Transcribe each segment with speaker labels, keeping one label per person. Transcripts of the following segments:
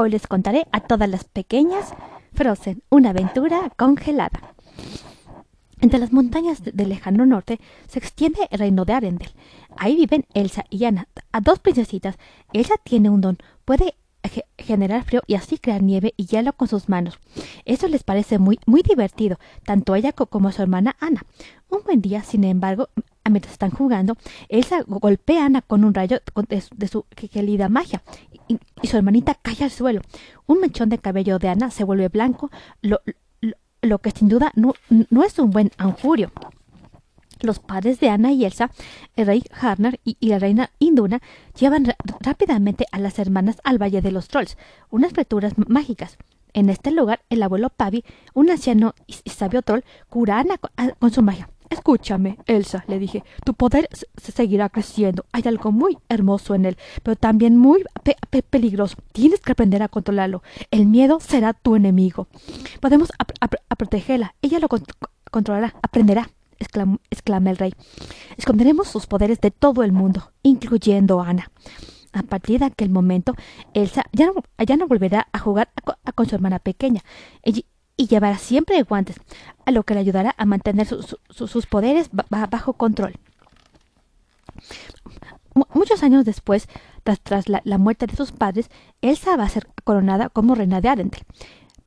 Speaker 1: Hoy les contaré a todas las pequeñas Frozen, una aventura congelada. Entre las montañas del lejano norte se extiende el reino de Arendel. Ahí viven Elsa y Anna, a dos princesitas. Elsa tiene un don, puede generar frío y así crear nieve y hielo con sus manos. Eso les parece muy, muy divertido, tanto a ella como a su hermana Ana. Un buen día, sin embargo, mientras están jugando, Elsa golpea a Ana con un rayo de, su querida magia y, su hermanita cae al suelo. Un mechón de cabello de Ana se vuelve blanco, lo, que sin duda no, es un buen augurio. Los padres de Ana y Elsa, el rey Harner y, la reina Induna, llevan rápidamente a las hermanas al Valle de los Trolls, unas criaturas mágicas. En este lugar, el abuelo Pavi, un anciano y, sabio troll, cura a Ana con, su magia. Escúchame, Elsa, le dije, tu poder se seguirá creciendo. Hay algo muy hermoso en él, pero también muy peligroso. Tienes que aprender a controlarlo. El miedo será tu enemigo. Podemos protegerla. Ella lo controlará, aprenderá exclama el rey. Esconderemos sus poderes de todo el mundo, incluyendo a Ana. A partir de aquel momento, Elsa ya no volverá a jugar con su hermana pequeña y, llevará siempre guantes, a lo que le ayudará a mantener sus poderes bajo control. muchos años después, tras, la, muerte de sus padres, Elsa va a ser coronada como reina de Arendel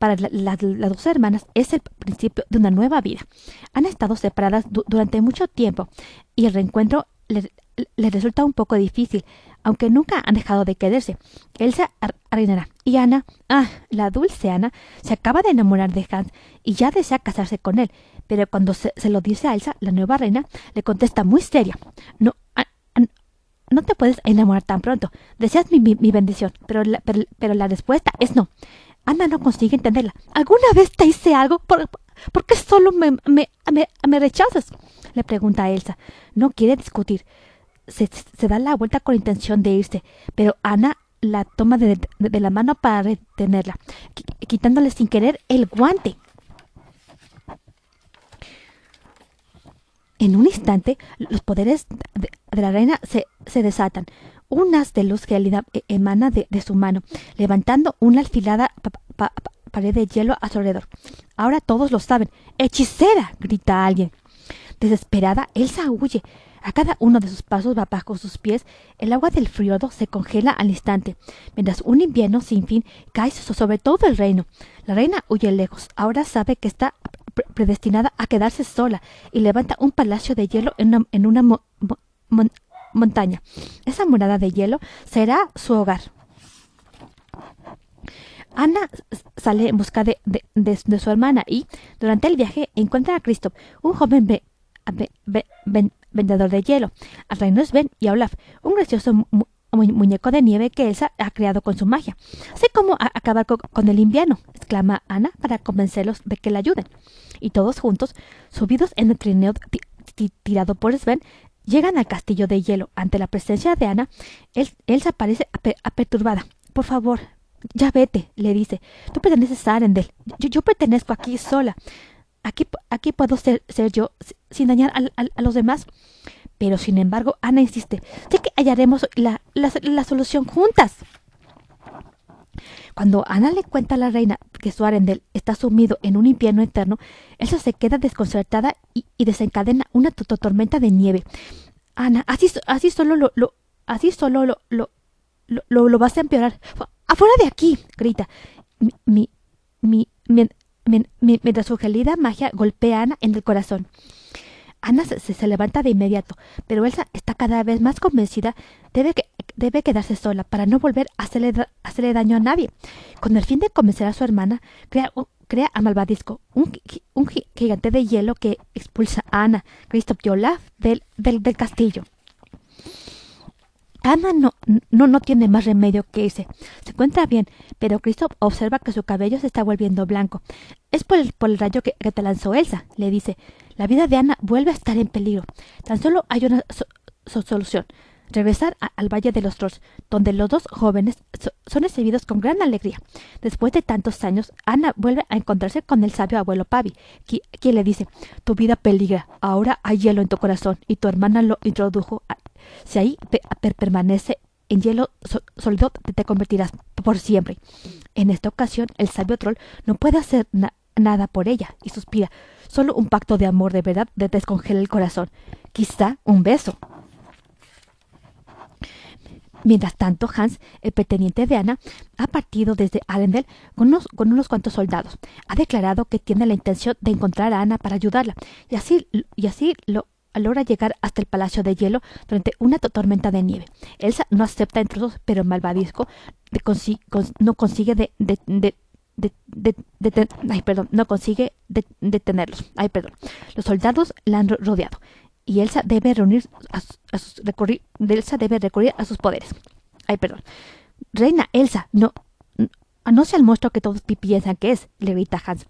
Speaker 1: para las dos hermanas es el principio de una nueva vida. Han estado separadas durante mucho tiempo y el reencuentro les, resulta un poco difícil, aunque nunca han dejado de quererse. Elsa reinará y Ana, ah, la dulce Ana, se acaba de enamorar de Hans y ya desea casarse con él, pero cuando se, lo dice a Elsa, la nueva reina le contesta muy seria. No, no te puedes enamorar tan pronto. Deseas mi, bendición, pero pero la respuesta es no. Ana no consigue entenderla. ¿Alguna vez te hice algo? ¿Por, qué solo me, me, me, rechazas? Le pregunta a Elsa. No quiere discutir. Se, se, da la vuelta con intención de irse, pero Ana la toma de, la mano para retenerla, quitándole sin querer el guante. En un instante, los poderes de, la reina se, desatan un haz de luz gélida e-, emana de, su mano, levantando una alfilada pared de hielo a su alrededor. Ahora todos lo saben. ¡Hechicera! grita alguien. Desesperada, Elsa huye. A cada uno de sus pasos va bajo sus pies, el agua del friodo se congela al instante, mientras un invierno sin fin cae sobre todo el reino. La reina huye lejos, ahora sabe que está predestinada a quedarse sola y levanta un palacio de hielo en una, montaña. Esa morada de hielo será su hogar. Ana sale en busca de, su hermana y, durante el viaje, encuentra a Christoph, un joven vendedor de hielo, a reino Sven y a Olaf, un gracioso muñeco de nieve que Elsa ha creado con su magia. Sé cómo acabar con, el invierno, exclama Ana para convencerlos de que la ayuden. Y todos juntos, subidos en el trineo tirado por Sven, Llegan al castillo de hielo. Ante la presencia de Ana, Elsa parece perturbada. Por favor, ya vete, le dice. Tú perteneces a Arendel. Yo, pertenezco aquí sola. Aquí, aquí puedo ser, ser yo sin dañar a, los demás. Pero sin embargo, Ana insiste. Sé que hallaremos la, la solución juntas. Cuando Ana le cuenta a la reina que su Arendel está sumido en un infierno eterno, Elsa se queda desconcertada y, desencadena una tormenta de nieve. Ana, así, así solo lo, lo así solo lo, lo, lo, lo, vas a empeorar. ¡Afuera de aquí! grita. Mi, mi, mi, mientras su gelida magia golpea a Ana en el corazón. Ana se, se, levanta de inmediato, pero Elsa está cada vez más convencida debe que debe quedarse sola para no volver a hacerle, daño a nadie. Con el fin de convencer a su hermana, crea, crea a Malvadisco, un, un, gigante de hielo que expulsa a Ana, Christoph y Olaf del, del, castillo. Ana no, no, no tiene más remedio que irse. Se encuentra bien, pero Christoph observa que su cabello se está volviendo blanco. Es por el, por el rayo que, te lanzó Elsa, le dice. La vida de Ana vuelve a estar en peligro. Tan solo hay una solución regresar al Valle de los Trolls, donde los dos jóvenes son recibidos con gran alegría. Después de tantos años, Ana vuelve a encontrarse con el sabio abuelo Pavi, quien le dice, tu vida peligra, ahora hay hielo en tu corazón, y tu hermana lo introdujo. Si ahí permanece en hielo sólido, te convertirás por siempre. En esta ocasión, el sabio troll no puede hacer nada por ella y suspira. Solo un pacto de amor de verdad le descongela el corazón. Quizá un beso. Mientras tanto, Hans, el pretendiente de Ana, ha partido desde Arendel con unos, con unos cuantos soldados. Ha declarado que tiene la intención de encontrar a Ana para ayudarla, y así, y así lo logra llegar hasta el Palacio de Hielo durante una tormenta de nieve. Elsa no acepta intrusos, pero no ay, perdón, no consigue detenerlos. Ay, perdón. Los soldados la han rodeado y Elsa debe reunir a, recurrir, Elsa debe recurrir a sus poderes. Ay, perdón. Reina Elsa, no, no sea el monstruo que todos piensan que es, le grita Hans.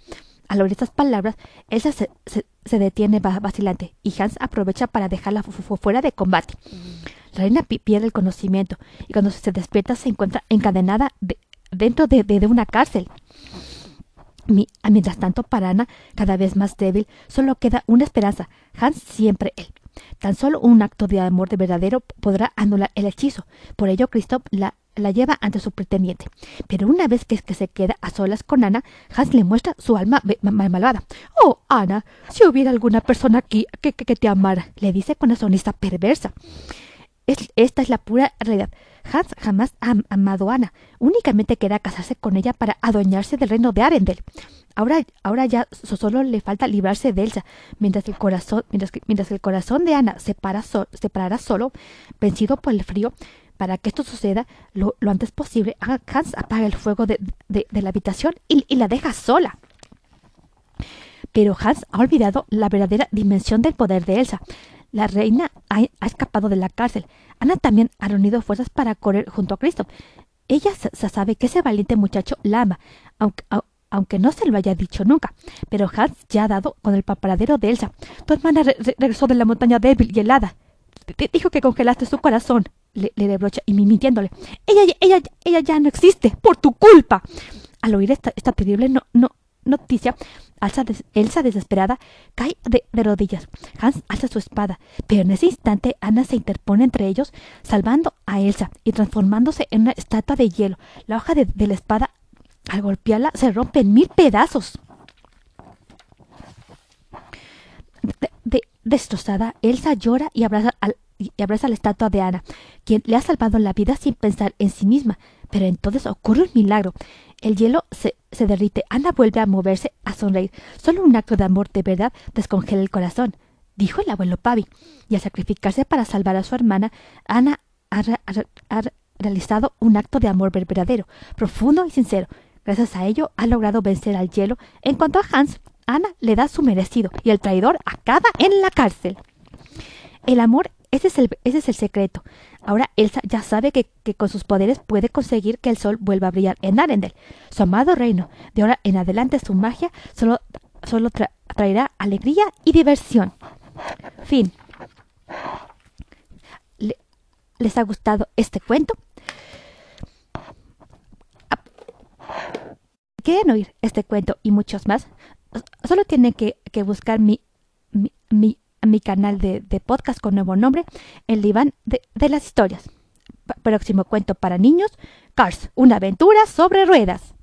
Speaker 1: Al oír estas palabras, Elsa se, se, detiene vacilante y Hans aprovecha para dejarla fuera de combate. La reina pierde el conocimiento y cuando se despierta se encuentra encadenada dentro de, de, una cárcel. Mientras tanto, para Ana, cada vez más débil, solo queda una esperanza. Hans siempre él. Tan solo un acto de amor de verdadero podrá anular el hechizo. Por ello, Christoph la, lleva ante su pretendiente. Pero una vez que, que se queda a solas con Ana, Hans le muestra su alma malvada. Oh, Ana, si hubiera alguna persona aquí que te amara, le dice con una sonrisa perversa esta es la pura realidad. Hans jamás ha amado a Ana. Únicamente quería casarse con ella para adueñarse del reino de Arendel. Ahora, ahora ya solo le falta librarse de Elsa, mientras el corazón, mientras, mientras el corazón de Ana se, para parará solo, vencido por el frío. Para que esto suceda lo, antes posible, Hans apaga el fuego de, la habitación y, y la deja sola. Pero Hans ha olvidado la verdadera dimensión del poder de Elsa. La reina ha, escapado de la cárcel. Ana también ha reunido fuerzas para correr junto a Cristo. Ella sabe que ese valiente muchacho la ama, aunque, no se lo haya dicho nunca. Pero Hans ya ha dado con el paparadero de Elsa. Tu hermana regresó de la montaña débil y helada. Te dijo que congelaste su corazón, le, le y mintiéndole. Ella, ella, ella ya no existe, por tu culpa. Al oír esta, esta terrible no, no, noticia, Elsa, desesperada cae de, rodillas. Hans alza su espada, pero en ese instante Ana se interpone entre ellos, salvando a Elsa y transformándose en una estatua de hielo. La hoja de, la espada, al golpearla, se rompe en mil pedazos. destrozada, Elsa llora y abraza, y abraza a la estatua de Ana, quien le ha salvado la vida sin pensar en sí misma. Pero entonces ocurre un milagro. El hielo se, se derrite. Ana vuelve a moverse, a sonreír. Solo un acto de amor de verdad descongela el corazón, dijo el abuelo Pavi. Y al sacrificarse para salvar a su hermana, Ana ha, realizado un acto de amor verdadero, profundo y sincero. Gracias a ello ha logrado vencer al hielo. En cuanto a Hans, Ana le da su merecido y el traidor acaba en la cárcel. El amor ese es el, ese es el secreto. Ahora Elsa ya sabe que, con sus poderes puede conseguir que el sol vuelva a brillar en Arendel, su amado reino. De ahora en adelante su magia solo, solo traerá alegría y diversión. Fin. ¿Les ha gustado este cuento? ¿Quieren oír este cuento y muchos más? Solo tienen que, buscar mi, mi a mi canal de, podcast con nuevo nombre, El diván de, de las historias. próximo cuento para niños, Cars, una aventura sobre ruedas.